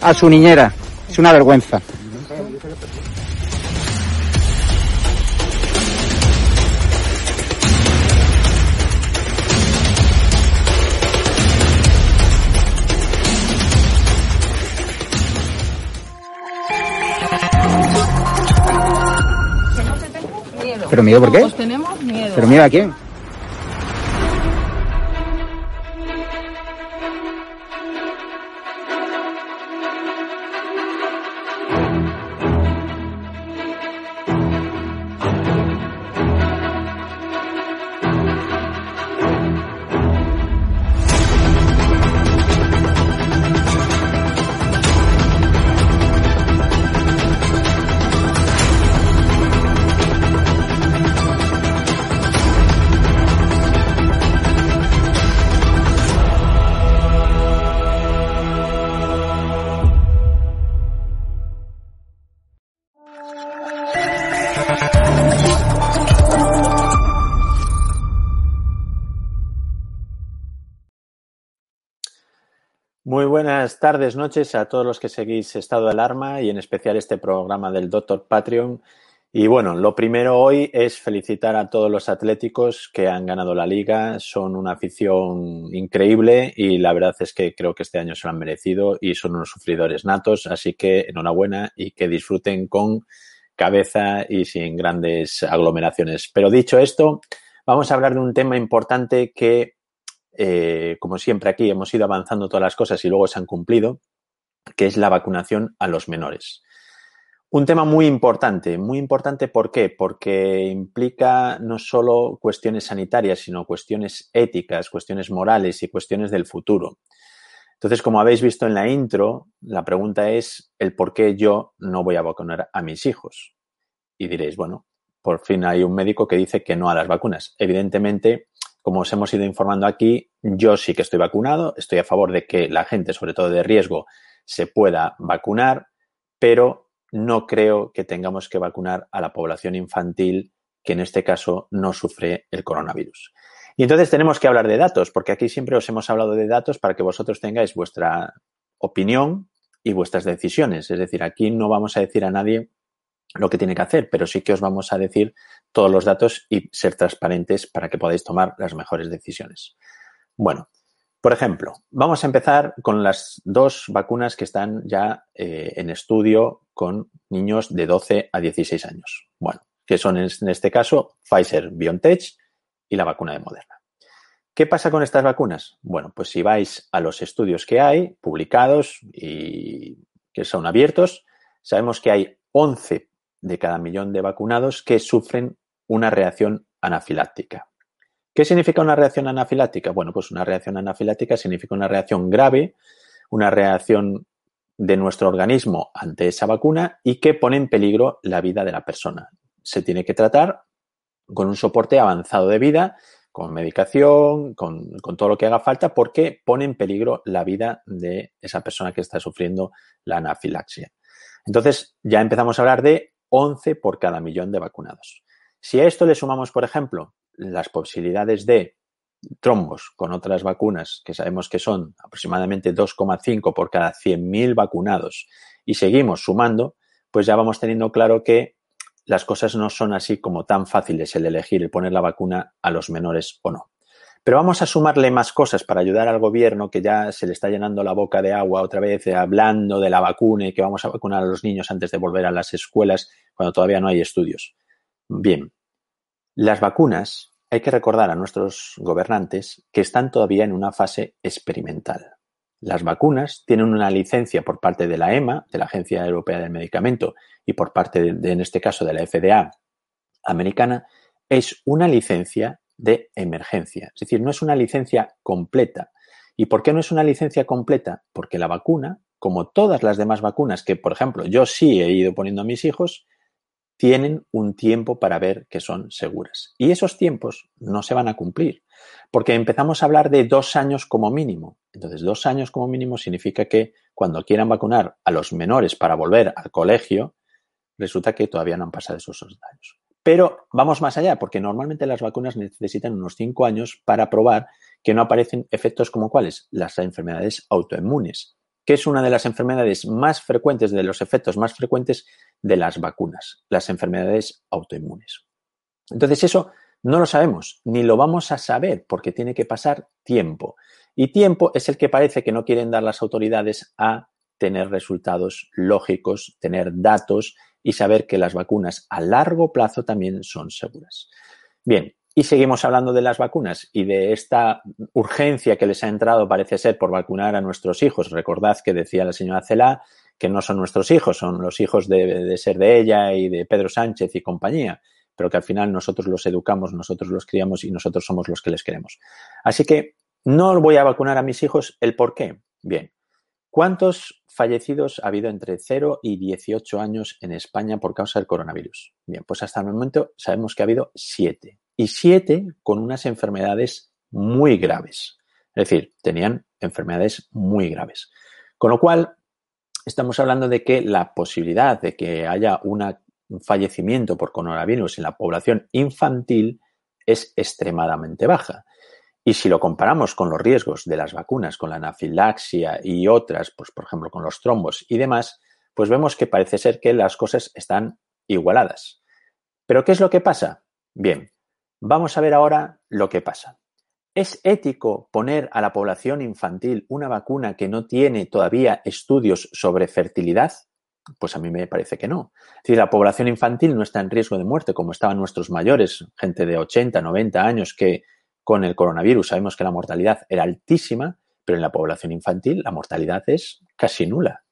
a su niñera. Es una vergüenza. Miedo. ¿Pero miedo por qué? Pues tenemos miedo. ¿Pero mira a quién? Tardes, noches a todos los que seguís Estado de Alarma y en especial este programa del Doctor Patreon. Y bueno, lo primero hoy es felicitar a todos los atléticos que han ganado la liga. Son una afición increíble y la verdad es que creo que este año se lo han merecido y son unos sufridores natos. Así que enhorabuena y que disfruten con cabeza y sin grandes aglomeraciones. Pero dicho esto, vamos a hablar de un tema importante que eh, como siempre aquí hemos ido avanzando todas las cosas y luego se han cumplido, que es la vacunación a los menores. Un tema muy importante, muy importante ¿por qué? Porque implica no solo cuestiones sanitarias, sino cuestiones éticas, cuestiones morales y cuestiones del futuro. Entonces, como habéis visto en la intro, la pregunta es el por qué yo no voy a vacunar a mis hijos. Y diréis, bueno, por fin hay un médico que dice que no a las vacunas. Evidentemente, como os hemos ido informando aquí, yo sí que estoy vacunado, estoy a favor de que la gente, sobre todo de riesgo, se pueda vacunar, pero no creo que tengamos que vacunar a la población infantil que en este caso no sufre el coronavirus. Y entonces tenemos que hablar de datos, porque aquí siempre os hemos hablado de datos para que vosotros tengáis vuestra opinión y vuestras decisiones. Es decir, aquí no vamos a decir a nadie lo que tiene que hacer, pero sí que os vamos a decir todos los datos y ser transparentes para que podáis tomar las mejores decisiones. Bueno, por ejemplo, vamos a empezar con las dos vacunas que están ya eh, en estudio con niños de 12 a 16 años. Bueno, que son en este caso Pfizer BioNTech y la vacuna de Moderna. ¿Qué pasa con estas vacunas? Bueno, pues si vais a los estudios que hay, publicados y que son abiertos, sabemos que hay 11 de cada millón de vacunados que sufren una reacción anafiláctica. ¿Qué significa una reacción anafiláctica? Bueno, pues una reacción anafiláctica significa una reacción grave, una reacción de nuestro organismo ante esa vacuna y que pone en peligro la vida de la persona. Se tiene que tratar con un soporte avanzado de vida, con medicación, con, con, todo lo que haga falta, porque pone en peligro la vida de esa persona que está sufriendo la anafilaxia. Entonces, ya empezamos a hablar de 11 por cada millón de vacunados. Si a esto le sumamos, por ejemplo, las posibilidades de trombos con otras vacunas, que sabemos que son aproximadamente 2,5 por cada 100.000 vacunados, y seguimos sumando, pues ya vamos teniendo claro que las cosas no son así como tan fáciles el elegir, el poner la vacuna a los menores o no. Pero vamos a sumarle más cosas para ayudar al gobierno que ya se le está llenando la boca de agua otra vez hablando de la vacuna y que vamos a vacunar a los niños antes de volver a las escuelas cuando todavía no hay estudios. Bien, las vacunas hay que recordar a nuestros gobernantes que están todavía en una fase experimental. Las vacunas tienen una licencia por parte de la EMA, de la Agencia Europea del Medicamento, y por parte, de, en este caso, de la FDA americana, es una licencia de emergencia. Es decir, no es una licencia completa. ¿Y por qué no es una licencia completa? Porque la vacuna, como todas las demás vacunas que, por ejemplo, yo sí he ido poniendo a mis hijos, tienen un tiempo para ver que son seguras. Y esos tiempos no se van a cumplir, porque empezamos a hablar de dos años como mínimo. Entonces, dos años como mínimo significa que cuando quieran vacunar a los menores para volver al colegio, resulta que todavía no han pasado esos dos años. Pero vamos más allá, porque normalmente las vacunas necesitan unos cinco años para probar que no aparecen efectos como cuáles, las enfermedades autoinmunes que es una de las enfermedades más frecuentes, de los efectos más frecuentes de las vacunas, las enfermedades autoinmunes. Entonces eso no lo sabemos, ni lo vamos a saber porque tiene que pasar tiempo. Y tiempo es el que parece que no quieren dar las autoridades a tener resultados lógicos, tener datos y saber que las vacunas a largo plazo también son seguras. Bien, y seguimos hablando de las vacunas y de esta urgencia que les ha entrado, parece ser, por vacunar a nuestros hijos. Recordad que decía la señora Celá que no son nuestros hijos, son los hijos de, ser de ella y de Pedro Sánchez y compañía, pero que al final nosotros los educamos, nosotros los criamos y nosotros somos los que les queremos. Así que no voy a vacunar a mis hijos. ¿El por qué? Bien. ¿Cuántos fallecidos ha habido entre 0 y 18 años en España por causa del coronavirus? Bien, pues hasta el momento sabemos que ha habido 7 y siete con unas enfermedades muy graves. Es decir, tenían enfermedades muy graves. Con lo cual, estamos hablando de que la posibilidad de que haya un fallecimiento por coronavirus en la población infantil es extremadamente baja. Y si lo comparamos con los riesgos de las vacunas, con la anafilaxia y otras, pues por ejemplo con los trombos y demás, pues vemos que parece ser que las cosas están igualadas. ¿Pero qué es lo que pasa? Bien, Vamos a ver ahora lo que pasa. ¿Es ético poner a la población infantil una vacuna que no tiene todavía estudios sobre fertilidad? Pues a mí me parece que no. Decir, la población infantil no está en riesgo de muerte como estaban nuestros mayores, gente de 80, 90 años que con el coronavirus sabemos que la mortalidad era altísima, pero en la población infantil la mortalidad es casi nula.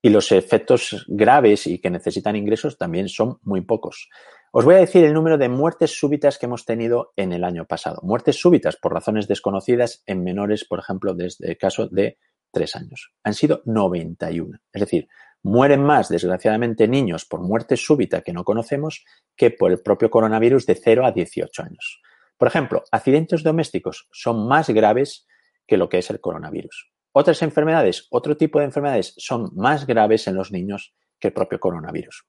Y los efectos graves y que necesitan ingresos también son muy pocos. Os voy a decir el número de muertes súbitas que hemos tenido en el año pasado. Muertes súbitas por razones desconocidas en menores, por ejemplo, desde el caso de tres años. Han sido 91. Es decir, mueren más, desgraciadamente, niños por muerte súbita que no conocemos que por el propio coronavirus de 0 a 18 años. Por ejemplo, accidentes domésticos son más graves que lo que es el coronavirus. Otras enfermedades, otro tipo de enfermedades son más graves en los niños que el propio coronavirus.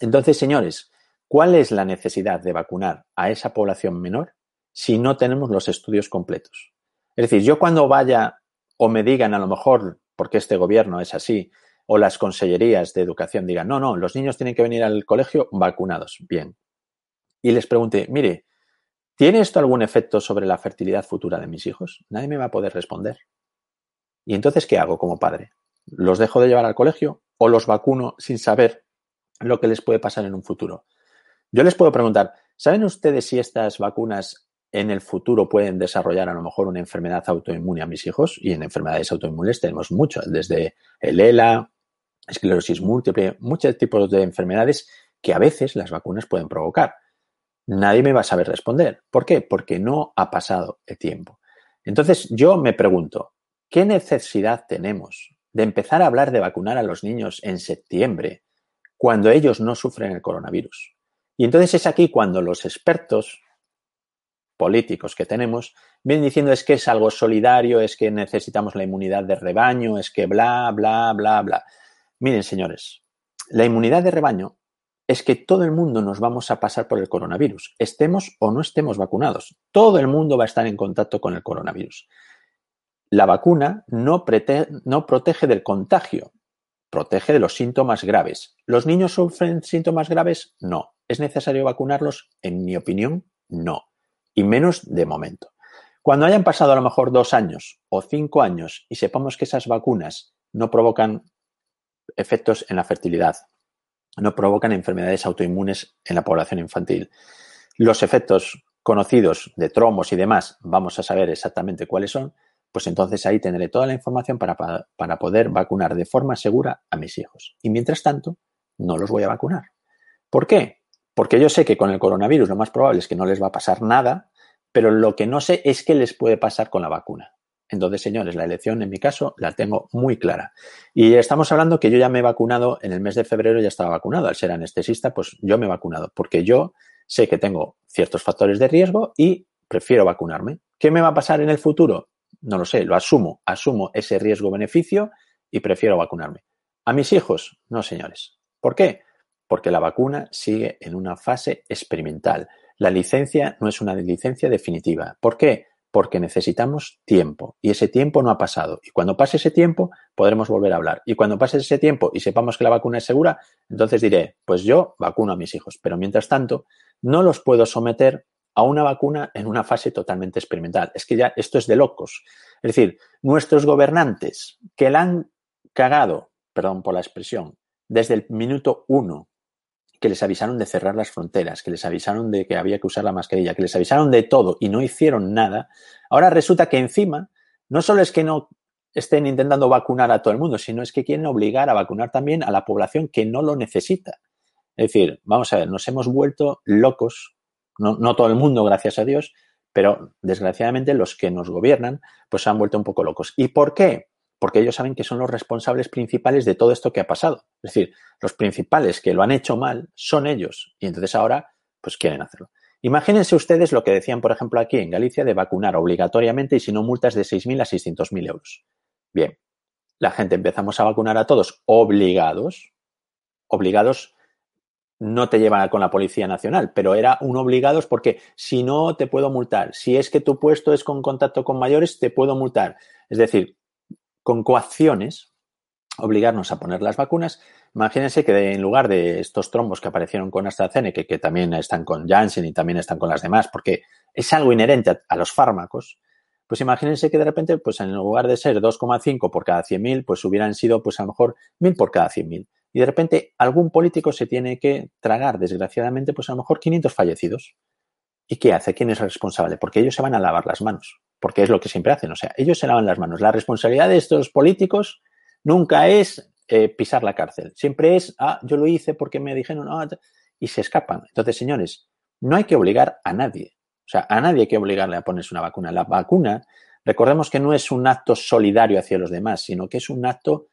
Entonces, señores, ¿Cuál es la necesidad de vacunar a esa población menor si no tenemos los estudios completos? Es decir, yo cuando vaya o me digan a lo mejor, porque este gobierno es así, o las consellerías de educación digan, no, no, los niños tienen que venir al colegio vacunados. Bien. Y les pregunte, mire, ¿tiene esto algún efecto sobre la fertilidad futura de mis hijos? Nadie me va a poder responder. ¿Y entonces qué hago como padre? ¿Los dejo de llevar al colegio o los vacuno sin saber lo que les puede pasar en un futuro? Yo les puedo preguntar, ¿saben ustedes si estas vacunas en el futuro pueden desarrollar a lo mejor una enfermedad autoinmune a mis hijos? Y en enfermedades autoinmunes tenemos muchas, desde el ELA, esclerosis múltiple, muchos tipos de enfermedades que a veces las vacunas pueden provocar. Nadie me va a saber responder. ¿Por qué? Porque no ha pasado el tiempo. Entonces yo me pregunto, ¿qué necesidad tenemos de empezar a hablar de vacunar a los niños en septiembre cuando ellos no sufren el coronavirus? Y entonces es aquí cuando los expertos políticos que tenemos vienen diciendo es que es algo solidario, es que necesitamos la inmunidad de rebaño, es que bla, bla, bla, bla. Miren, señores, la inmunidad de rebaño es que todo el mundo nos vamos a pasar por el coronavirus, estemos o no estemos vacunados. Todo el mundo va a estar en contacto con el coronavirus. La vacuna no, no protege del contagio, protege de los síntomas graves. ¿Los niños sufren síntomas graves? No. ¿Es necesario vacunarlos? En mi opinión, no. Y menos de momento. Cuando hayan pasado a lo mejor dos años o cinco años y sepamos que esas vacunas no provocan efectos en la fertilidad, no provocan enfermedades autoinmunes en la población infantil. Los efectos conocidos de tromos y demás, vamos a saber exactamente cuáles son, pues entonces ahí tendré toda la información para, para, poder vacunar de forma segura a mis hijos. Y mientras tanto, no los voy a vacunar. ¿Por qué? Porque yo sé que con el coronavirus lo más probable es que no les va a pasar nada, pero lo que no sé es qué les puede pasar con la vacuna. Entonces, señores, la elección en mi caso la tengo muy clara. Y estamos hablando que yo ya me he vacunado, en el mes de febrero ya estaba vacunado. Al ser anestesista, pues yo me he vacunado, porque yo sé que tengo ciertos factores de riesgo y prefiero vacunarme. ¿Qué me va a pasar en el futuro? No lo sé, lo asumo, asumo ese riesgo-beneficio y prefiero vacunarme. ¿A mis hijos? No, señores. ¿Por qué? Porque la vacuna sigue en una fase experimental. La licencia no es una licencia definitiva. ¿Por qué? Porque necesitamos tiempo y ese tiempo no ha pasado. Y cuando pase ese tiempo podremos volver a hablar. Y cuando pase ese tiempo y sepamos que la vacuna es segura, entonces diré, pues yo vacuno a mis hijos. Pero mientras tanto, no los puedo someter a una vacuna en una fase totalmente experimental. Es que ya esto es de locos. Es decir, nuestros gobernantes que la han cagado, perdón por la expresión, desde el minuto uno que les avisaron de cerrar las fronteras, que les avisaron de que había que usar la mascarilla, que les avisaron de todo y no hicieron nada, ahora resulta que encima no solo es que no estén intentando vacunar a todo el mundo, sino es que quieren obligar a vacunar también a la población que no lo necesita. Es decir, vamos a ver, nos hemos vuelto locos, no, todo el mundo, gracias a Dios, pero desgraciadamente los que nos gobiernan, pues se han vuelto un poco locos. ¿Y por qué? Porque ellos saben que son los responsables principales de todo esto que ha pasado. Es decir, los principales que lo han hecho mal son ellos y entonces ahora pues quieren hacerlo. Imagínense ustedes lo que decían, por ejemplo, aquí en Galicia de vacunar obligatoriamente y si no multas de 6.000 a 600.000 euros. Bien, la gente empezamos a vacunar a todos obligados. Obligados no te llevan con la Policía Nacional, pero era un obligados porque si no te puedo multar, si es que tu puesto es con contacto con mayores, te puedo multar. Es decir, con coacciones, obligarnos a poner las vacunas. Imagínense que en lugar de estos trombos que aparecieron con AstraZeneca, que también están con Janssen y también están con las demás, porque es algo inherente a, los fármacos, pues imagínense que de repente, pues en lugar de ser 2,5 por cada 100.000, pues hubieran sido, pues a lo mejor 1.000 por cada 100.000. Y de repente algún político se tiene que tragar, desgraciadamente, pues a lo mejor 500 fallecidos. ¿Y qué hace? ¿Quién es responsable? Porque ellos se van a lavar las manos porque es lo que siempre hacen. O sea, ellos se lavan las manos. La responsabilidad de estos políticos nunca es eh, pisar la cárcel. Siempre es, ah, yo lo hice porque me dijeron, ah, y se escapan. Entonces, señores, no hay que obligar a nadie. O sea, a nadie hay que obligarle a ponerse una vacuna. La vacuna, recordemos que no es un acto solidario hacia los demás, sino que es un acto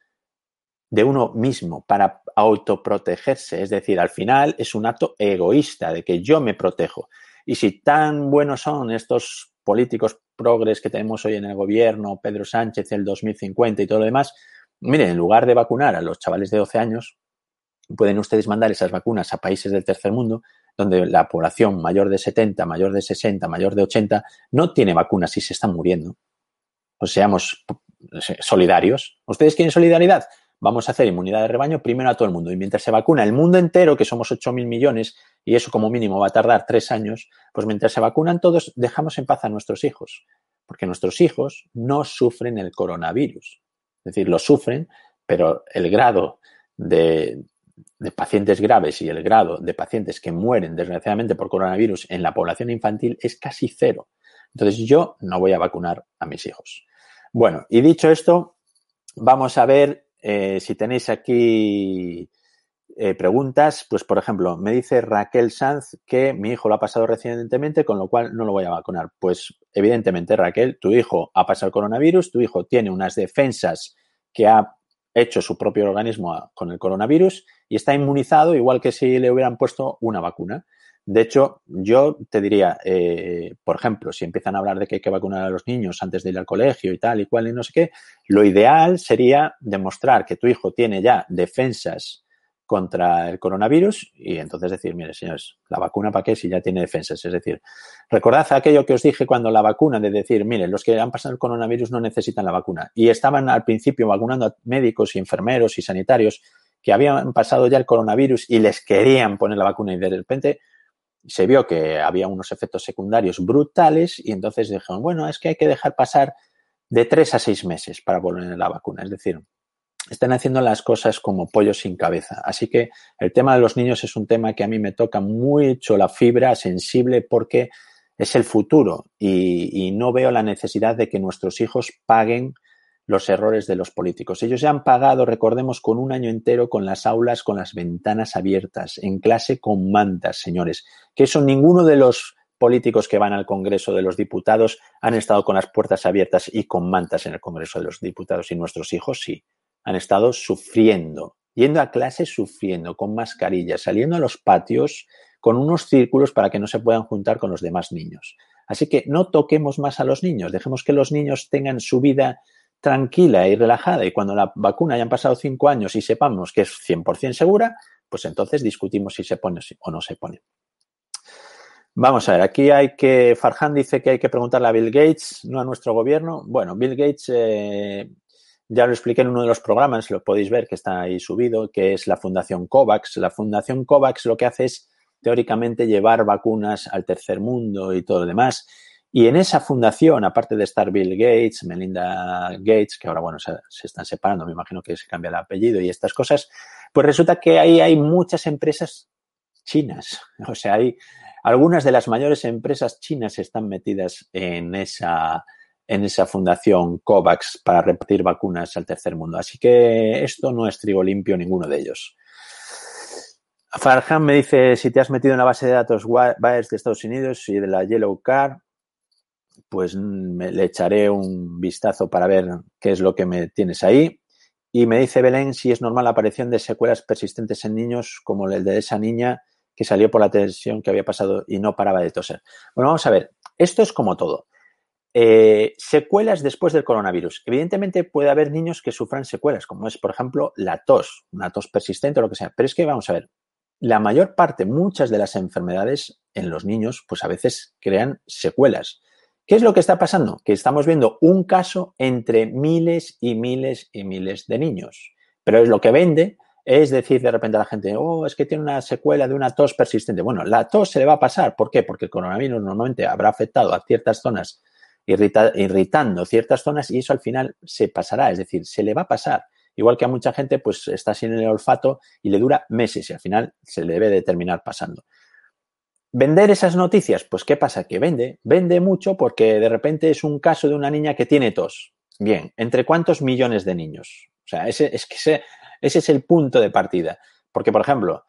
de uno mismo para autoprotegerse. Es decir, al final es un acto egoísta de que yo me protejo. Y si tan buenos son estos políticos progres que tenemos hoy en el gobierno, Pedro Sánchez, el 2050 y todo lo demás, miren, en lugar de vacunar a los chavales de 12 años, pueden ustedes mandar esas vacunas a países del tercer mundo donde la población mayor de 70, mayor de 60, mayor de 80 no tiene vacunas y se están muriendo. Pues seamos solidarios. ¿Ustedes quieren solidaridad? vamos a hacer inmunidad de rebaño primero a todo el mundo. Y mientras se vacuna el mundo entero, que somos 8.000 millones, y eso como mínimo va a tardar tres años, pues mientras se vacunan todos, dejamos en paz a nuestros hijos. Porque nuestros hijos no sufren el coronavirus. Es decir, lo sufren, pero el grado de, pacientes graves y el grado de pacientes que mueren desgraciadamente por coronavirus en la población infantil es casi cero. Entonces yo no voy a vacunar a mis hijos. Bueno, y dicho esto, vamos a ver eh, si tenéis aquí eh, preguntas. Pues, por ejemplo, me dice Raquel Sanz que mi hijo lo ha pasado recientemente, con lo cual no lo voy a vacunar. Pues, evidentemente, Raquel, tu hijo ha pasado el coronavirus, tu hijo tiene unas defensas que ha hecho su propio organismo a- con el coronavirus y está inmunizado igual que si le hubieran puesto una vacuna. De hecho, yo te diría, eh, por ejemplo, si empiezan a hablar de que hay que vacunar a los niños antes de ir al colegio y tal y cual y no sé qué, lo ideal sería demostrar que tu hijo tiene ya defensas contra el coronavirus y entonces decir, mire, señores, la vacuna para qué si ya tiene defensas. Es decir, recordad aquello que os dije cuando la vacuna, de decir, mire, los que han pasado el coronavirus no necesitan la vacuna. Y estaban al principio vacunando a médicos y enfermeros y sanitarios que habían pasado ya el coronavirus y les querían poner la vacuna y de repente se vio que había unos efectos secundarios brutales y entonces dijeron, bueno, es que hay que dejar pasar de tres a seis meses para poner la vacuna. Es decir, están haciendo las cosas como pollos sin cabeza. Así que el tema de los niños es un tema que a mí me toca mucho la fibra sensible porque es el futuro y, y no veo la necesidad de que nuestros hijos paguen los errores de los políticos. Ellos ya han pagado, recordemos, con un año entero con las aulas con las ventanas abiertas, en clase con mantas, señores. Que eso ninguno de los políticos que van al Congreso de los Diputados han estado con las puertas abiertas y con mantas en el Congreso de los Diputados y nuestros hijos sí. Han estado sufriendo, yendo a clase sufriendo, con mascarillas, saliendo a los patios con unos círculos para que no se puedan juntar con los demás niños. Así que no toquemos más a los niños, dejemos que los niños tengan su vida tranquila y relajada y cuando la vacuna hayan pasado cinco años y sepamos que es 100% segura, pues entonces discutimos si se pone o no se pone. Vamos a ver, aquí hay que, Farhan dice que hay que preguntarle a Bill Gates, no a nuestro gobierno. Bueno, Bill Gates, eh, ya lo expliqué en uno de los programas, lo podéis ver que está ahí subido, que es la Fundación COVAX. La Fundación COVAX lo que hace es, teóricamente, llevar vacunas al tercer mundo y todo lo demás. Y en esa fundación, aparte de estar Bill Gates, Melinda Gates, que ahora, bueno, se, se, están separando, me imagino que se cambia el apellido y estas cosas, pues resulta que ahí hay muchas empresas chinas. O sea, hay algunas de las mayores empresas chinas están metidas en esa, en esa fundación COVAX para repartir vacunas al tercer mundo. Así que esto no es trigo limpio ninguno de ellos. Farhan me dice si te has metido en la base de datos Baez de Estados Unidos y de la Yellow Card, pues me, le echaré un vistazo para ver qué es lo que me tienes ahí. Y me dice Belén si es normal la aparición de secuelas persistentes en niños como el de esa niña que salió por la tensión que había pasado y no paraba de toser. Bueno, vamos a ver, esto es como todo. Eh, secuelas después del coronavirus. Evidentemente puede haber niños que sufran secuelas, como es, por ejemplo, la tos, una tos persistente o lo que sea. Pero es que vamos a ver, la mayor parte, muchas de las enfermedades en los niños, pues a veces crean secuelas. ¿Qué es lo que está pasando? Que estamos viendo un caso entre miles y miles y miles de niños. Pero es lo que vende, es decir de repente a la gente, oh, es que tiene una secuela de una tos persistente. Bueno, la tos se le va a pasar. ¿Por qué? Porque el coronavirus normalmente habrá afectado a ciertas zonas, irrita irritando ciertas zonas y eso al final se pasará. Es decir, se le va a pasar. Igual que a mucha gente, pues está sin el olfato y le dura meses y al final se le debe de terminar pasando. ¿Vender esas noticias? Pues ¿qué pasa? Que vende, vende mucho porque de repente es un caso de una niña que tiene tos. Bien, ¿entre cuántos millones de niños? O sea, ese, es que ese, ese es el punto de partida. Porque, por ejemplo,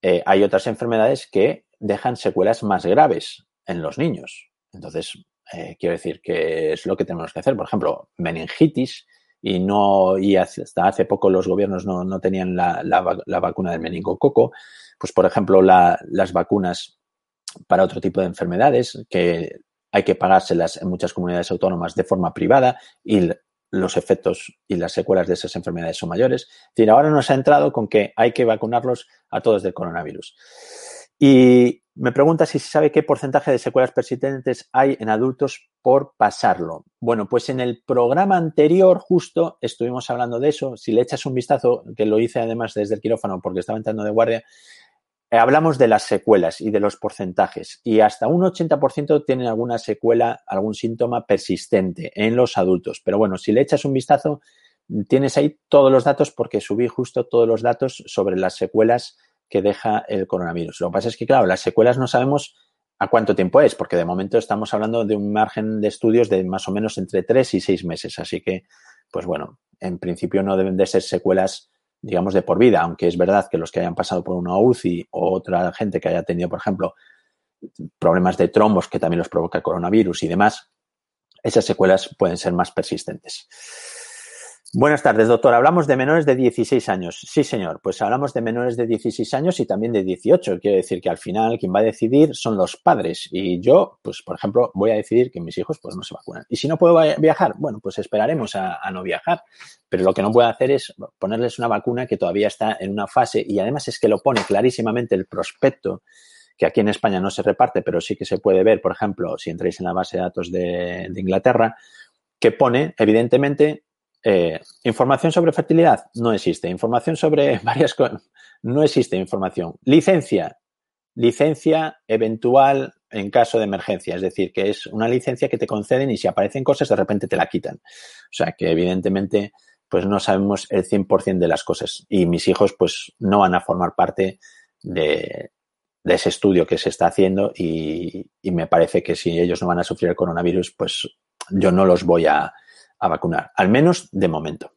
eh, hay otras enfermedades que dejan secuelas más graves en los niños. Entonces, eh, quiero decir que es lo que tenemos que hacer. Por ejemplo, meningitis, y no y hasta hace poco los gobiernos no, no tenían la, la, vacuna del meningococo, pues por ejemplo la, las vacunas para otro tipo de enfermedades que hay que pagárselas en muchas comunidades autónomas de forma privada y los efectos y las secuelas de esas enfermedades son mayores. Es decir, ahora nos ha entrado con que hay que vacunarlos a todos del coronavirus. Y Me pregunta si se sabe qué porcentaje de secuelas persistentes hay en adultos por pasarlo. Bueno, pues en el programa anterior justo estuvimos hablando de eso. Si le echas un vistazo, que lo hice además desde el quirófano porque estaba entrando de guardia, eh, hablamos de las secuelas y de los porcentajes. Y hasta un 80% tienen alguna secuela, algún síntoma persistente en los adultos. Pero bueno, si le echas un vistazo, tienes ahí todos los datos porque subí justo todos los datos sobre las secuelas que deja el coronavirus. Lo que pasa es que, claro, las secuelas no sabemos a cuánto tiempo es, porque de momento estamos hablando de un margen de estudios de más o menos entre tres y seis meses. Así que, pues bueno, en principio no deben de ser secuelas, digamos, de por vida, aunque es verdad que los que hayan pasado por una UCI o otra gente que haya tenido, por ejemplo, problemas de trombos que también los provoca el coronavirus y demás, esas secuelas pueden ser más persistentes. Buenas tardes, doctor. Hablamos de menores de 16 años. Sí, señor. Pues hablamos de menores de 16 años y también de 18. Quiere decir que al final quien va a decidir son los padres. Y yo, pues, por ejemplo, voy a decidir que mis hijos pues no se vacunan. Y si no puedo viajar, bueno, pues esperaremos a, no viajar. Pero lo que no puedo hacer es ponerles una vacuna que todavía está en una fase y además es que lo pone clarísimamente el prospecto que aquí en España no se reparte, pero sí que se puede ver, por ejemplo, si entráis en la base de datos de Inglaterra, que pone, evidentemente, eh, información sobre fertilidad no existe. Información sobre varias cosas no existe información. Licencia. Licencia eventual en caso de emergencia. Es decir, que es una licencia que te conceden y si aparecen cosas de repente te la quitan. O sea que evidentemente pues no sabemos el 100% de las cosas. Y mis hijos pues no van a formar parte de, ese estudio que se está haciendo y, y, me parece que si ellos no van a sufrir el coronavirus, pues yo no los voy a, a vacunar, al menos de momento.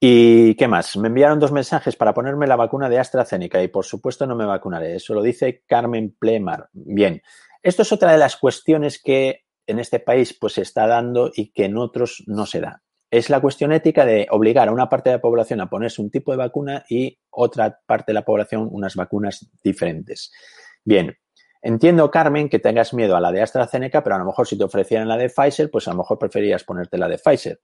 ¿Y qué más? Me enviaron dos mensajes para ponerme la vacuna de AstraZeneca y por supuesto no me vacunaré. Eso lo dice Carmen Plemar. Bien, esto es otra de las cuestiones que en este país pues se está dando y que en otros no se da. Es la cuestión ética de obligar a una parte de la población a ponerse un tipo de vacuna y otra parte de la población unas vacunas diferentes. Bien, Entiendo, Carmen, que tengas miedo a la de AstraZeneca, pero a lo mejor si te ofrecieran la de Pfizer, pues a lo mejor preferías ponerte la de Pfizer.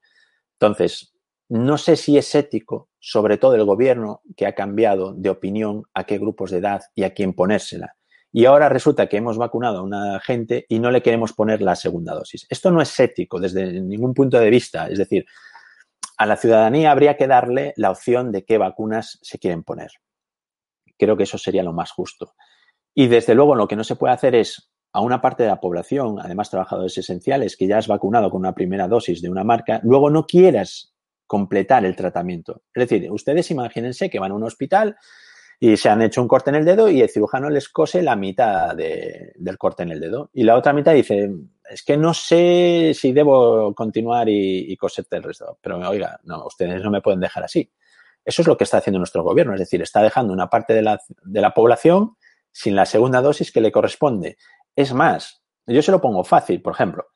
Entonces, no sé si es ético, sobre todo el gobierno, que ha cambiado de opinión a qué grupos de edad y a quién ponérsela. Y ahora resulta que hemos vacunado a una gente y no le queremos poner la segunda dosis. Esto no es ético desde ningún punto de vista. Es decir, a la ciudadanía habría que darle la opción de qué vacunas se quieren poner. Creo que eso sería lo más justo. Y desde luego lo que no se puede hacer es a una parte de la población, además trabajadores esenciales, que ya has vacunado con una primera dosis de una marca, luego no quieras completar el tratamiento. Es decir, ustedes imagínense que van a un hospital y se han hecho un corte en el dedo y el cirujano les cose la mitad de, del corte en el dedo. Y la otra mitad dice, es que no sé si debo continuar y, y coserte el resto. Pero oiga, no, ustedes no me pueden dejar así. Eso es lo que está haciendo nuestro gobierno, es decir, está dejando una parte de la, de la población sin la segunda dosis que le corresponde. Es más, yo se lo pongo fácil, por ejemplo,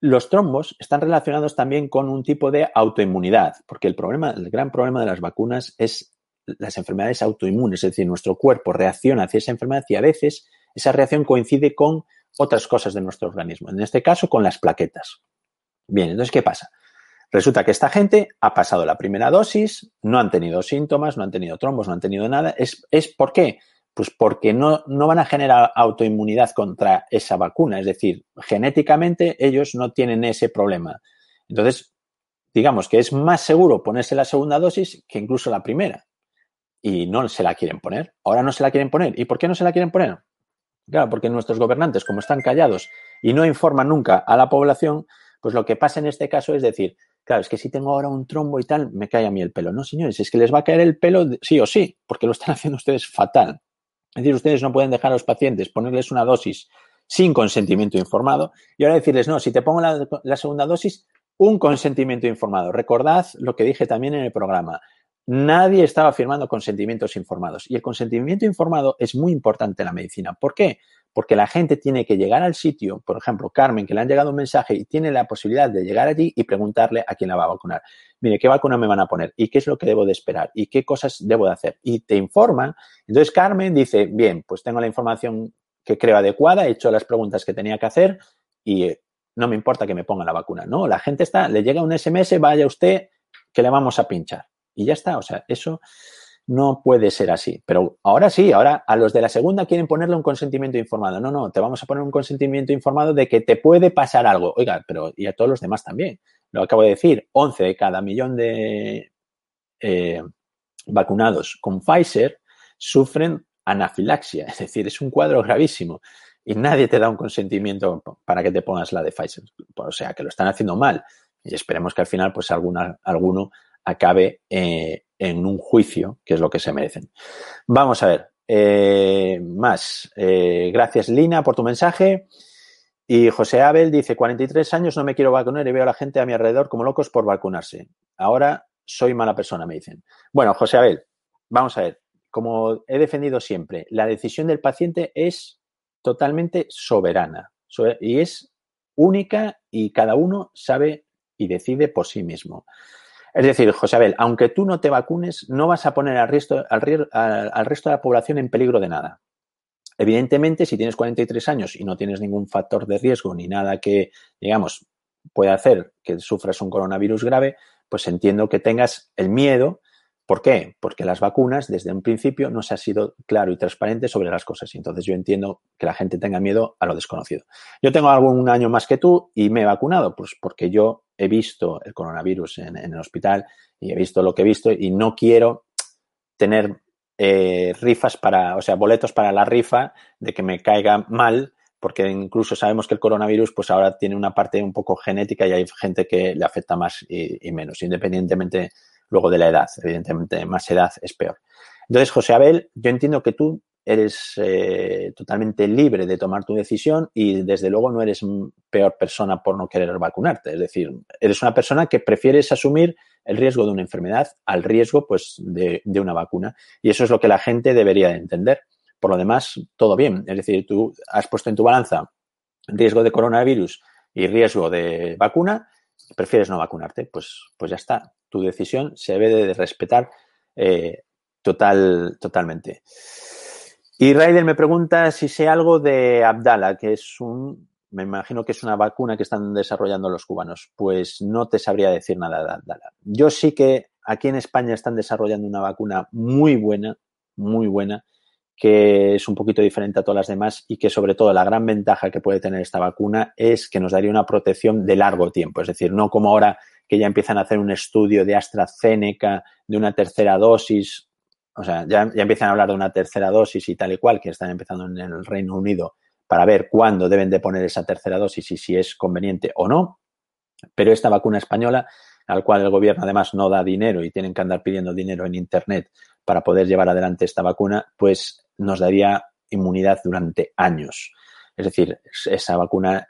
los trombos están relacionados también con un tipo de autoinmunidad, porque el problema, el gran problema de las vacunas es las enfermedades autoinmunes, es decir, nuestro cuerpo reacciona hacia esa enfermedad y a veces esa reacción coincide con otras cosas de nuestro organismo, en este caso con las plaquetas. Bien, entonces, ¿qué pasa? Resulta que esta gente ha pasado la primera dosis, no han tenido síntomas, no han tenido trombos, no han tenido nada. ¿Es, es por qué? Pues porque no, no van a generar autoinmunidad contra esa vacuna. Es decir, genéticamente ellos no tienen ese problema. Entonces, digamos que es más seguro ponerse la segunda dosis que incluso la primera. Y no se la quieren poner. Ahora no se la quieren poner. ¿Y por qué no se la quieren poner? Claro, porque nuestros gobernantes, como están callados y no informan nunca a la población, pues lo que pasa en este caso es decir, claro, es que si tengo ahora un trombo y tal, me cae a mí el pelo. No, señores, es que les va a caer el pelo sí o sí, porque lo están haciendo ustedes fatal. Es decir, ustedes no pueden dejar a los pacientes ponerles una dosis sin consentimiento informado y ahora decirles, no, si te pongo la, segunda dosis, un consentimiento informado. Recordad lo que dije también en el programa. Nadie estaba firmando consentimientos informados y el consentimiento informado es muy importante en la medicina. ¿Por qué? Porque la gente tiene que llegar al sitio, por ejemplo, Carmen, que le han llegado un mensaje y tiene la posibilidad de llegar allí y preguntarle a quién la va a vacunar. Mire, ¿qué vacuna me van a poner? ¿Y qué es lo que debo de esperar? ¿Y qué cosas debo de hacer? Y te informan. Entonces Carmen dice, bien, pues tengo la información que creo adecuada, he hecho las preguntas que tenía que hacer y no me importa que me ponga la vacuna. No, la gente está, le llega un SMS, vaya usted, que le vamos a pinchar. Y ya está, o sea, eso No puede ser así. Pero ahora sí, ahora a los de la segunda quieren ponerle un consentimiento informado. No, no, te vamos a poner un consentimiento informado de que te puede pasar algo. Oiga, pero y a todos los demás también. Lo acabo de decir, 11 de cada millón de eh, vacunados con Pfizer sufren anafilaxia. Es decir, es un cuadro gravísimo. Y nadie te da un consentimiento para que te pongas la de Pfizer. O sea, que lo están haciendo mal. Y esperemos que al final, pues, alguna, alguno acabe eh, en un juicio, que es lo que se merecen. Vamos a ver. Eh, más. Eh, gracias, Lina, por tu mensaje. Y José Abel dice, 43 años, no me quiero vacunar y veo a la gente a mi alrededor como locos por vacunarse. Ahora soy mala persona, me dicen. Bueno, José Abel, vamos a ver. Como he defendido siempre, la decisión del paciente es totalmente soberana y es única y cada uno sabe y decide por sí mismo. Es decir, José Abel, aunque tú no te vacunes, no vas a poner al resto, al, resto de la población en peligro de nada. Evidentemente, si tienes 43 años y no tienes ningún factor de riesgo ni nada que, digamos, pueda hacer que sufras un coronavirus grave, pues entiendo que tengas el miedo ¿Por qué? Porque las vacunas, desde un principio, no se ha sido claro y transparente sobre las cosas. Entonces yo entiendo que la gente tenga miedo a lo desconocido. Yo tengo algún año más que tú y me he vacunado, pues porque yo he visto el coronavirus en, el hospital y he visto lo que he visto y no quiero tener eh, rifas para, o sea, boletos para la rifa de que me caiga mal, porque incluso sabemos que el coronavirus, pues ahora tiene una parte un poco genética y hay gente que le afecta más y menos, independientemente luego de la edad. Evidentemente, más edad es peor. Entonces, José Abel, yo entiendo que tú eres eh, totalmente libre de tomar tu decisión y desde luego no eres peor persona por no querer vacunarte. Es decir, eres una persona que prefieres asumir el riesgo de una enfermedad al riesgo pues, de, de una vacuna. Y eso es lo que la gente debería entender. Por lo demás, todo bien. Es decir, tú has puesto en tu balanza riesgo de coronavirus y riesgo de vacuna, prefieres no vacunarte, pues, pues ya está tu decisión se debe de respetar eh, total, totalmente. Y Raider me pregunta si sé algo de Abdala, que es un, me imagino que es una vacuna que están desarrollando los cubanos. Pues no te sabría decir nada de Abdala. Yo sí que aquí en España están desarrollando una vacuna muy buena, muy buena, que es un poquito diferente a todas las demás y que sobre todo la gran ventaja que puede tener esta vacuna es que nos daría una protección de largo tiempo. Es decir, no como ahora que ya empiezan a hacer un estudio de AstraZeneca, de una tercera dosis, o sea, ya, ya empiezan a hablar de una tercera dosis y tal y cual, que están empezando en el Reino Unido para ver cuándo deben de poner esa tercera dosis y si es conveniente o no. Pero esta vacuna española, al cual el gobierno además no da dinero y tienen que andar pidiendo dinero en Internet para poder llevar adelante esta vacuna, pues nos daría inmunidad durante años. Es decir, esa vacuna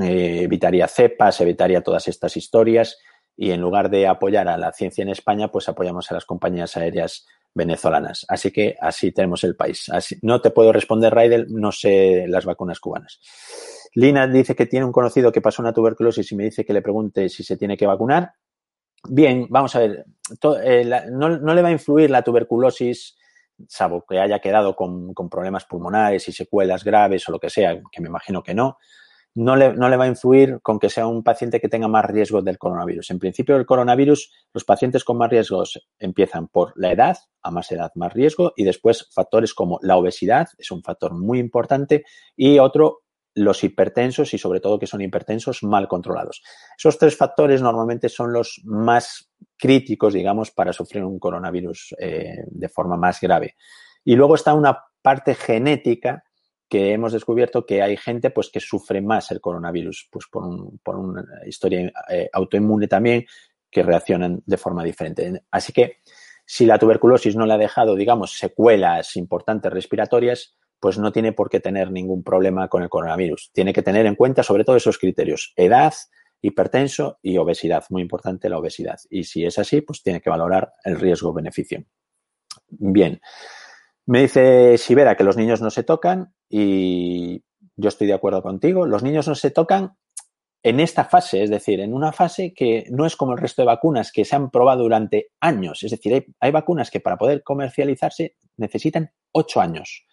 eh, evitaría cepas, evitaría todas estas historias y en lugar de apoyar a la ciencia en España, pues apoyamos a las compañías aéreas venezolanas. Así que así tenemos el país. Así, no te puedo responder, Raidel, no sé las vacunas cubanas. Lina dice que tiene un conocido que pasó una tuberculosis y me dice que le pregunte si se tiene que vacunar. Bien, vamos a ver, eh, no, le va a influir la tuberculosis, salvo que haya quedado con, con problemas pulmonares y secuelas graves o lo que sea, que me imagino que no no le, no le, va a influir con que sea un paciente que tenga más riesgo del coronavirus. En principio, el coronavirus, los pacientes con más riesgos empiezan por la edad, a más edad más riesgo, y después factores como la obesidad, es un factor muy importante, y otro, los hipertensos y sobre todo que son hipertensos mal controlados. Esos tres factores normalmente son los más críticos, digamos, para sufrir un coronavirus eh, de forma más grave. Y luego está una parte genética que hemos descubierto que hay gente pues que sufre más el coronavirus, pues por, por una historia eh, autoinmune también, que reaccionan de forma diferente. Así que si la tuberculosis no le ha dejado, digamos, secuelas importantes respiratorias, pues no tiene por qué tener ningún problema con el coronavirus. Tiene que tener en cuenta sobre todo esos criterios, edad, hipertenso y obesidad. Muy importante la obesidad. Y si es así, pues tiene que valorar el riesgo-beneficio. Bien. Me dice Sibera que los niños no se tocan y yo estoy de acuerdo contigo. Los niños no se tocan en esta fase, es decir, en una fase que no es como el resto de vacunas que se han probado durante años. Es decir, hay, vacunas que para poder comercializarse necesitan ocho años.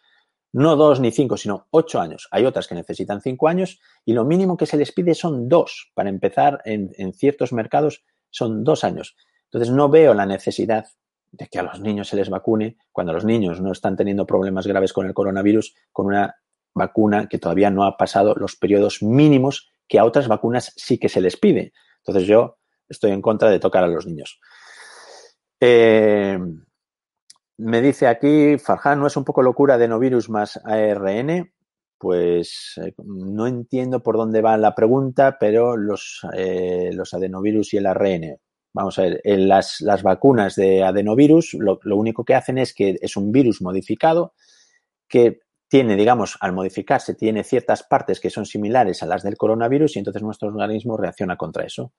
No dos ni cinco, sino ocho años. Hay otras que necesitan cinco años y lo mínimo que se les pide son dos. Para empezar, en, ciertos mercados son dos años. Entonces, no veo la necesidad de que a los niños se les vacune cuando los niños no están teniendo problemas graves con el coronavirus con una vacuna que todavía no ha pasado los periodos mínimos que a otras vacunas sí que se les pide. Entonces yo estoy en contra de tocar a los niños. Eh, me dice aquí, Farhan, ¿no es un poco locura adenovirus más ARN? Pues eh, no entiendo por dónde va la pregunta, pero los, eh, los adenovirus y el ARN. Vamos a ver, en las, las vacunas de adenovirus lo, lo único que hacen es que es un virus modificado que tiene, digamos, al modificarse, tiene ciertas partes que son similares a las del coronavirus y entonces nuestro organismo reacciona contra eso.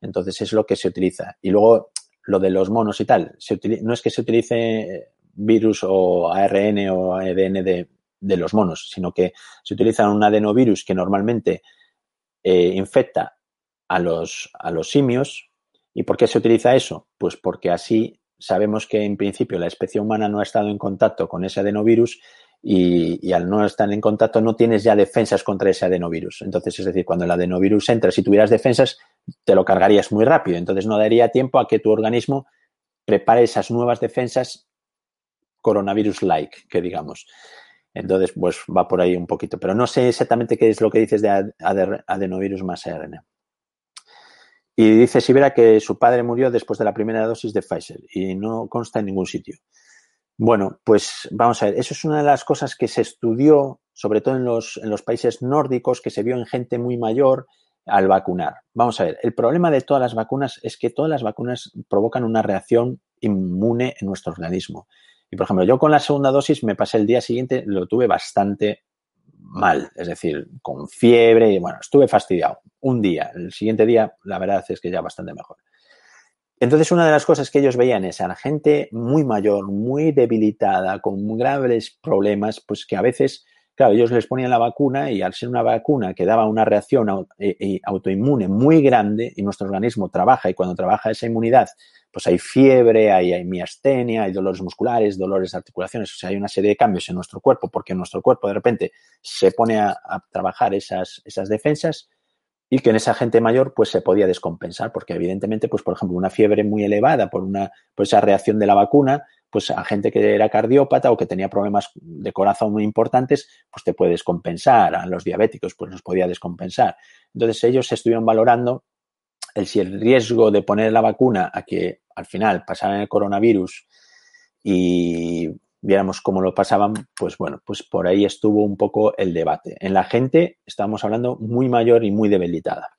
Entonces es lo que se utiliza. Y luego lo de los monos y tal, se no es que se utilice virus o ARN o ADN de, de los monos, sino que se utiliza un adenovirus que normalmente eh, infecta a los, a los simios. ¿Y por qué se utiliza eso? Pues porque así sabemos que en principio la especie humana no ha estado en contacto con ese adenovirus y, al no estar en contacto no tienes ya defensas contra ese adenovirus. Entonces, es decir, cuando el adenovirus entra, si tuvieras defensas, te lo cargarías muy rápido. Entonces, no daría tiempo a que tu organismo prepare esas nuevas defensas coronavirus-like, que digamos. Entonces, pues va por ahí un poquito. Pero no sé exactamente qué es lo que dices de adenovirus más ARN. Y dice Sibera que su padre murió después de la primera dosis de Pfizer y no consta en ningún sitio. Bueno, pues vamos a ver, eso es una de las cosas que se estudió, sobre todo en los, en los países nórdicos, que se vio en gente muy mayor al vacunar. Vamos a ver, el problema de todas las vacunas es que todas las vacunas provocan una reacción inmune en nuestro organismo. Y, por ejemplo, yo con la segunda dosis me pasé el día siguiente, lo tuve bastante mal, es decir, con fiebre y, bueno, estuve fastidiado un día. El siguiente día, la verdad es que ya bastante mejor. Entonces, una de las cosas que ellos veían es a la gente muy mayor, muy debilitada, con graves problemas, pues que a veces, claro, ellos les ponían la vacuna y al ser una vacuna que daba una reacción eh, eh, autoinmune muy grande y nuestro organismo trabaja y cuando trabaja esa inmunidad pues hay fiebre, hay, miastenia, hay dolores musculares, dolores de articulaciones, o sea, hay una serie de cambios en nuestro cuerpo porque nuestro cuerpo de repente se pone a, a trabajar esas, esas defensas y que en esa gente mayor pues se podía descompensar porque evidentemente pues por ejemplo una fiebre muy elevada por una por esa reacción de la vacuna pues a gente que era cardiópata o que tenía problemas de corazón muy importantes pues te puede descompensar a los diabéticos pues los podía descompensar. Entonces ellos estuvieron valorando el si el riesgo de poner la vacuna a que al final pasaran el coronavirus y viéramos cómo lo pasaban, pues bueno, pues por ahí estuvo un poco el debate. En la gente estamos hablando muy mayor y muy debilitada.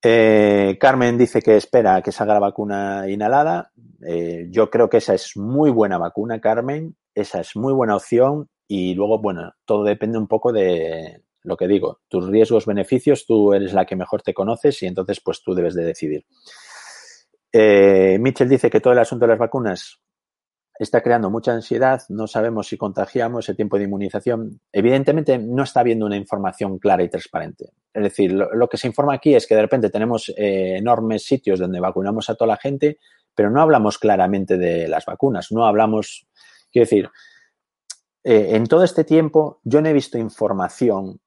Eh, Carmen dice que espera que salga la vacuna inhalada. Eh, yo creo que esa es muy buena vacuna, Carmen. Esa es muy buena opción. Y luego, bueno, todo depende un poco de lo que digo, tus riesgos, beneficios, tú eres la que mejor te conoces y entonces pues tú debes de decidir. Eh, Mitchell dice que todo el asunto de las vacunas está creando mucha ansiedad, no sabemos si contagiamos el tiempo de inmunización. Evidentemente no está habiendo una información clara y transparente. Es decir, lo, que se informa aquí es que de repente tenemos eh, enormes sitios donde vacunamos a toda la gente, pero no hablamos claramente de las vacunas, no hablamos, quiero decir, eh, en todo este tiempo yo no he visto información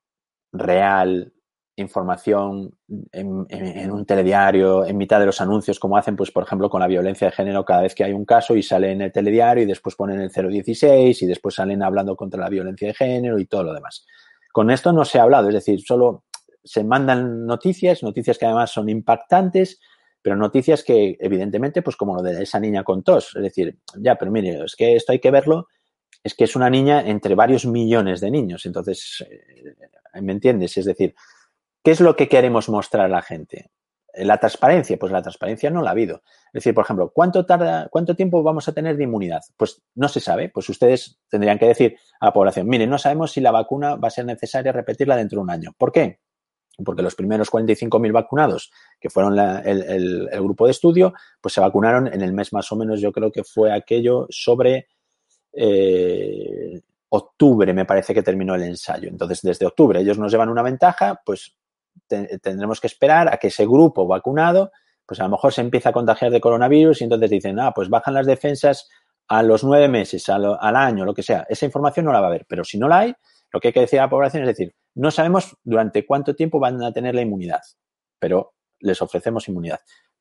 real, información en, un telediario, en mitad de los anuncios, como hacen, pues, por ejemplo, con la violencia de género, cada vez que hay un caso y sale en el telediario y después ponen el 016 y después salen hablando contra la violencia de género y todo lo demás. Con esto no se ha hablado, es decir, solo se mandan noticias, noticias que además son impactantes, pero noticias que, evidentemente, pues como lo de esa niña con tos, es decir, ya, pero mire, es que esto hay que verlo, es que es una niña entre varios millones de niños, entonces, ¿me entiendes? Es decir, ¿Qué es lo que queremos mostrar a la gente? La transparencia, pues la transparencia no la ha habido. Es decir, por ejemplo, ¿cuánto tarda, cuánto tiempo vamos a tener de inmunidad? Pues no se sabe. Pues ustedes tendrían que decir a la población, miren, no sabemos si la vacuna va a ser necesaria repetirla dentro de un año. ¿Por qué? Porque los primeros 45.000 vacunados, que fueron el, grupo de estudio, pues se vacunaron en el mes más o menos, yo creo que fue aquello sobre eh, octubre, me parece que terminó el ensayo. Entonces, desde octubre ellos nos llevan una ventaja, pues te, tendremos que esperar a que ese grupo vacunado, pues a lo mejor se empieza a contagiar de coronavirus y entonces dicen, ah, pues bajan las defensas a los nueve meses, a lo, al año, lo que sea. Esa información no la va a haber, pero si no la hay, lo que hay que decir a la población es decir, no sabemos durante cuánto tiempo van a tener la inmunidad, pero les ofrecemos inmunidad.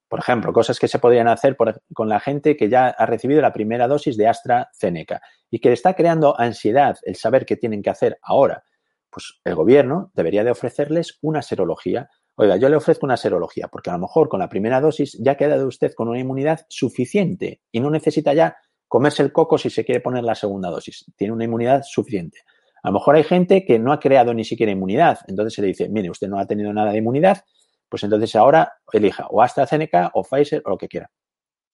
Por ejemplo, cosas que se podrían hacer por, con la gente que ya ha recibido la primera dosis de AstraZeneca y que le está creando ansiedad el saber qué tienen que hacer ahora. Pues el gobierno debería de ofrecerles una serología. Oiga, yo le ofrezco una serología porque a lo mejor con la primera dosis ya ha quedado usted con una inmunidad suficiente y no necesita ya comerse el coco si se quiere poner la segunda dosis. Tiene una inmunidad suficiente. A lo mejor hay gente que no ha creado ni siquiera inmunidad. Entonces se le dice, mire, usted no ha tenido nada de inmunidad, pues entonces ahora elija o AstraZeneca o Pfizer o lo que quiera.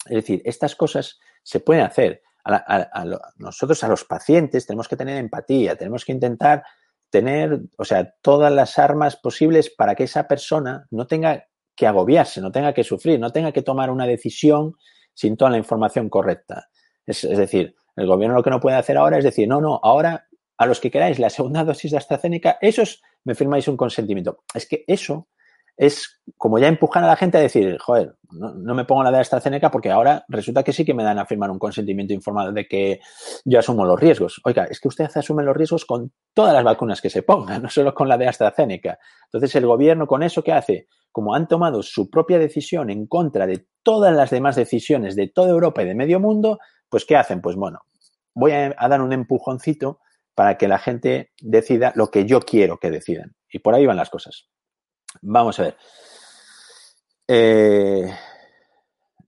Es decir, estas cosas se pueden hacer. A, nosotros, a los pacientes, tenemos que tener empatía, tenemos que intentar tener, o sea, todas las armas posibles para que esa persona no tenga que agobiarse, no tenga que sufrir, no tenga que tomar una decisión sin toda la información correcta. Es, es decir, el gobierno lo que no puede hacer ahora es decir, no, no, ahora a los que queráis la segunda dosis de AstraZeneca, esos me firmáis un consentimiento. Es que eso es como ya empujar a la gente a decir, joder, no, me pongo la de AstraZeneca porque ahora resulta que sí que me dan a firmar un consentimiento informado de que yo asumo los riesgos. Oiga, es que usted asume los riesgos con todas las vacunas que se pongan, no solo con la de AstraZeneca. Entonces, el gobierno con eso, ¿qué hace? Como han tomado su propia decisión en contra de todas las demás decisiones de toda Europa y de medio mundo, pues ¿qué hacen? Pues bueno, voy a dar un empujoncito para que la gente decida lo que yo quiero que decidan. Y por ahí van las cosas. Vamos a ver. Eh,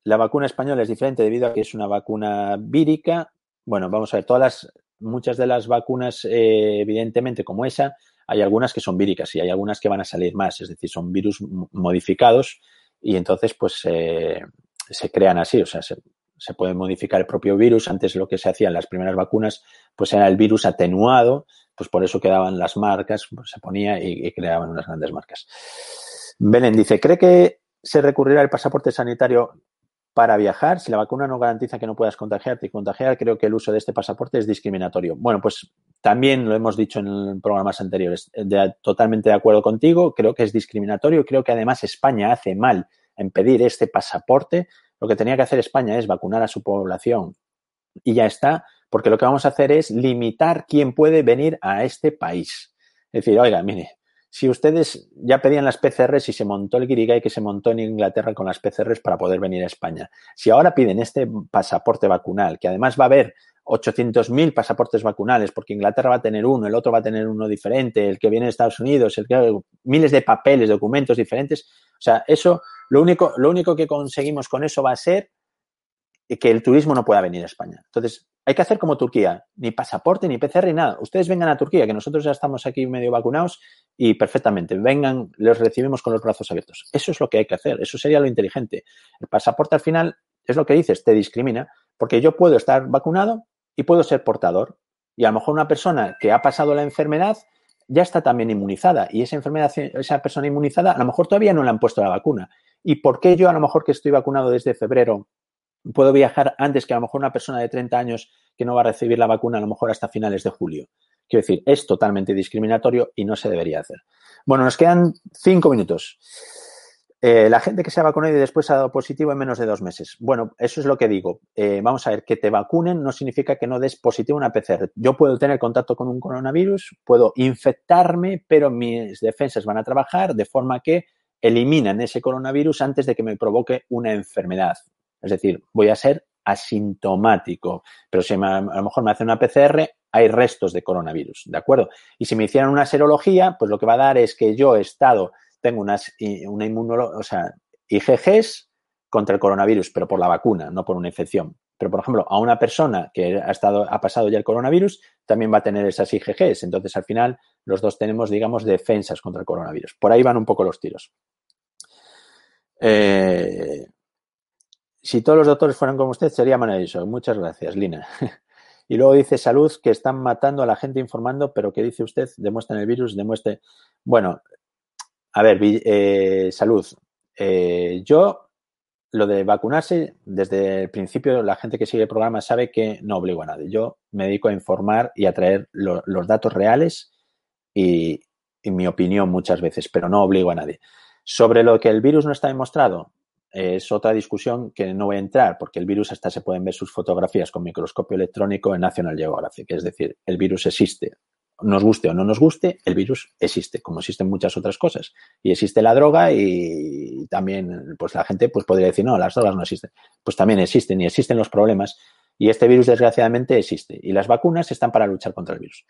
la vacuna española es diferente debido a que es una vacuna vírica. Bueno, vamos a ver, todas las, muchas de las vacunas, eh, evidentemente, como esa, hay algunas que son víricas y hay algunas que van a salir más, es decir, son virus modificados y entonces, pues, eh, se crean así, o sea, se, se puede modificar el propio virus. Antes lo que se hacía en las primeras vacunas, pues era el virus atenuado, pues por eso quedaban las marcas, pues se ponía y, creaban unas grandes marcas. Belén dice, ¿cree que se recurrirá al pasaporte sanitario para viajar? Si la vacuna no garantiza que no puedas contagiarte y contagiar, creo que el uso de este pasaporte es discriminatorio. Bueno, pues también lo hemos dicho en programas anteriores, totalmente de acuerdo contigo, creo que es discriminatorio, creo que además España hace mal en pedir este pasaporte lo que tenía que hacer España es vacunar a su población y ya está, porque lo que vamos a hacer es limitar quién puede venir a este país. Es decir, oiga, mire, si ustedes ya pedían las PCRs y se montó el guirigay que se montó en Inglaterra con las PCRs para poder venir a España, si ahora piden este pasaporte vacunal, que además va a haber 800.000 pasaportes vacunales, porque Inglaterra va a tener uno, el otro va a tener uno diferente, el que viene de Estados Unidos, el que miles de papeles, documentos diferentes. O sea, eso, lo único, lo único que conseguimos con eso va a ser que el turismo no pueda venir a España. Entonces, hay que hacer como Turquía, ni pasaporte, ni PCR, ni nada. Ustedes vengan a Turquía, que nosotros ya estamos aquí medio vacunados y perfectamente. Vengan, los recibimos con los brazos abiertos. Eso es lo que hay que hacer, eso sería lo inteligente. El pasaporte al final es lo que dices, te discrimina, porque yo puedo estar vacunado y puedo ser portador. Y a lo mejor una persona que ha pasado la enfermedad ya está también inmunizada y esa enfermedad, esa persona inmunizada, a lo mejor todavía no le han puesto la vacuna. ¿Y por qué yo a lo mejor que estoy vacunado desde febrero puedo viajar antes que a lo mejor una persona de 30 años que no va a recibir la vacuna a lo mejor hasta finales de julio? Quiero decir, es totalmente discriminatorio y no se debería hacer. Bueno, nos quedan cinco minutos. Eh, la gente que se ha vacunado y después ha dado positivo en menos de dos meses. Bueno, eso es lo que digo. Eh, vamos a ver, que te vacunen no significa que no des positivo una PCR. Yo puedo tener contacto con un coronavirus, puedo infectarme, pero mis defensas van a trabajar de forma que eliminan ese coronavirus antes de que me provoque una enfermedad. Es decir, voy a ser asintomático, pero si a lo mejor me hace una PCR, hay restos de coronavirus, ¿de acuerdo? Y si me hicieran una serología, pues lo que va a dar es que yo he estado tengo unas, una inmunología, o sea, IgGs contra el coronavirus, pero por la vacuna, no por una infección. Pero, por ejemplo, a una persona que ha, estado, ha pasado ya el coronavirus, también va a tener esas IgGs. Entonces, al final, los dos tenemos, digamos, defensas contra el coronavirus. Por ahí van un poco los tiros. Eh, si todos los doctores fueran como usted, sería maravilloso. Muchas gracias, Lina. Y luego dice salud que están matando a la gente informando, pero que dice usted, demuestran el virus, demuestre. Bueno, a ver, eh, salud. Eh, yo, lo de vacunarse, desde el principio la gente que sigue el programa sabe que no obligo a nadie. Yo me dedico a informar y a traer lo, los datos reales y, y, mi opinión muchas veces, pero no obligo a nadie. Sobre lo que el virus no está demostrado, es otra discusión que no voy a entrar, porque el virus hasta se pueden ver sus fotografías con microscopio electrónico en National Geographic. Es decir, el virus existe. nos guste o no nos guste, el virus existe, como existen muchas otras cosas. Y existe la droga y también, pues la gente pues podría decir, no, las drogas no existen. Pues también existen y existen los problemas. Y este virus, desgraciadamente, existe. Y las vacunas están para luchar contra el virus.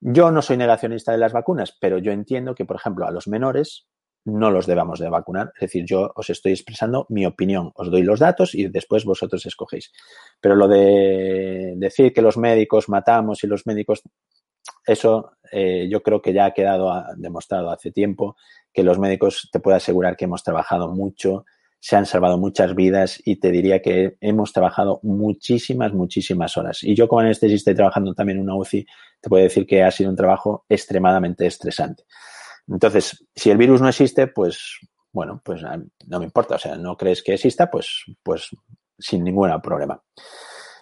Yo no soy negacionista de las vacunas, pero yo entiendo que, por ejemplo, a los menores no los debamos de vacunar. Es decir, yo os estoy expresando mi opinión, os doy los datos y después vosotros escogéis. Pero lo de decir que los médicos matamos y los médicos, eso eh, yo creo que ya ha quedado demostrado hace tiempo, que los médicos te puedo asegurar que hemos trabajado mucho, se han salvado muchas vidas y te diría que hemos trabajado muchísimas, muchísimas horas. Y yo como anestesista y trabajando también en una UCI, te puedo decir que ha sido un trabajo extremadamente estresante. Entonces, si el virus no existe, pues, bueno, pues no me importa. O sea, no crees que exista, pues, pues sin ningún problema.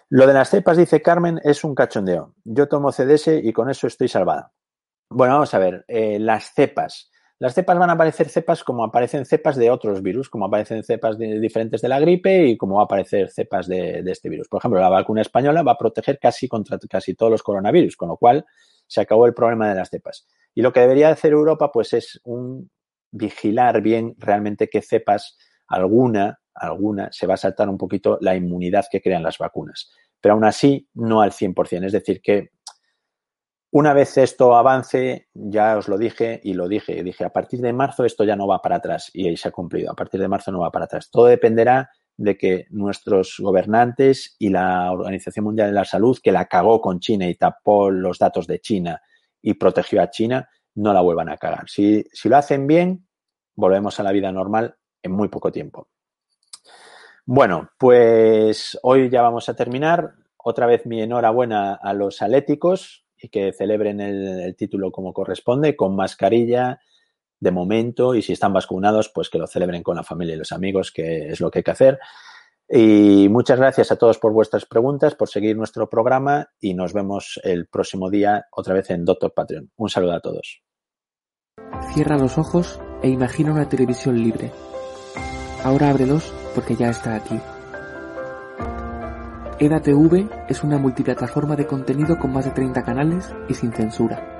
Lo de las cepas, dice Carmen, es un cachondeo. Yo tomo CDS y con eso estoy salvada. Bueno, vamos a ver. Eh, las cepas. Las cepas van a aparecer cepas como aparecen cepas de otros virus, como aparecen cepas diferentes de la gripe y como va a aparecer cepas de, este virus. Por ejemplo, la vacuna española va a proteger casi contra casi todos los coronavirus, con lo cual se acabó el problema de las cepas. Y lo que debería hacer Europa, pues, es un vigilar bien realmente qué cepas alguna, alguna, se va a saltar un poquito la inmunidad que crean las vacunas. Pero aún así, no al 100%. Es decir, que una vez esto avance, ya os lo dije y lo dije, dije, a partir de marzo esto ya no va para atrás y ahí se ha cumplido. A partir de marzo no va para atrás. Todo dependerá de que nuestros gobernantes y la Organización Mundial de la Salud, que la cagó con China y tapó los datos de China y protegió a China, no la vuelvan a cagar. Si, si lo hacen bien, volvemos a la vida normal en muy poco tiempo. Bueno, pues hoy ya vamos a terminar. Otra vez mi enhorabuena a los atléticos y que celebren el, el título como corresponde, con mascarilla, de momento y si están vacunados, pues que lo celebren con la familia y los amigos, que es lo que hay que hacer. Y muchas gracias a todos por vuestras preguntas, por seguir nuestro programa y nos vemos el próximo día otra vez en Doctor Patreon. Un saludo a todos. Cierra los ojos e imagina una televisión libre. Ahora ábrelos porque ya está aquí. EDATV es una multiplataforma de contenido con más de 30 canales y sin censura.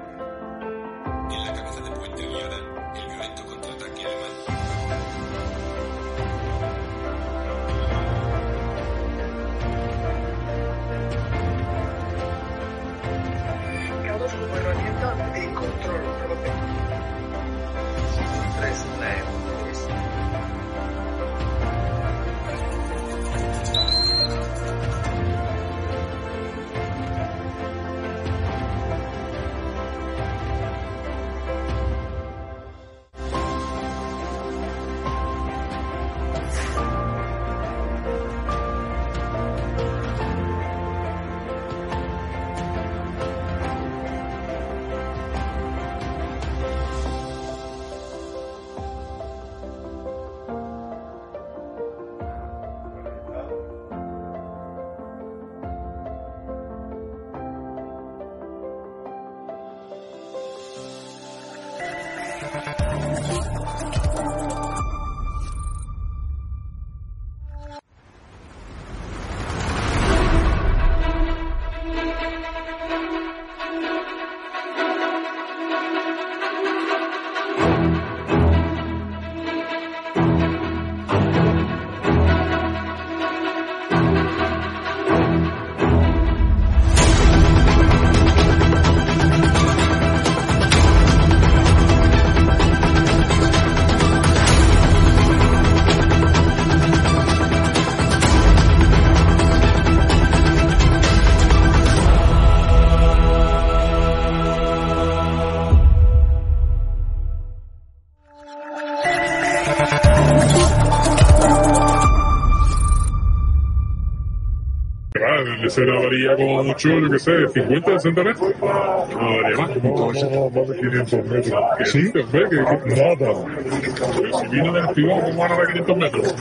Va, se daría como mucho, yo qué sé, 50, 60 metros. No daría más. No, más de 500 metros. ¿Sí? Hombre, que, que- Nada. pero si vino del espigón, ¿cómo van a dar 500 metros?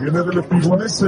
Viene del espigón ese.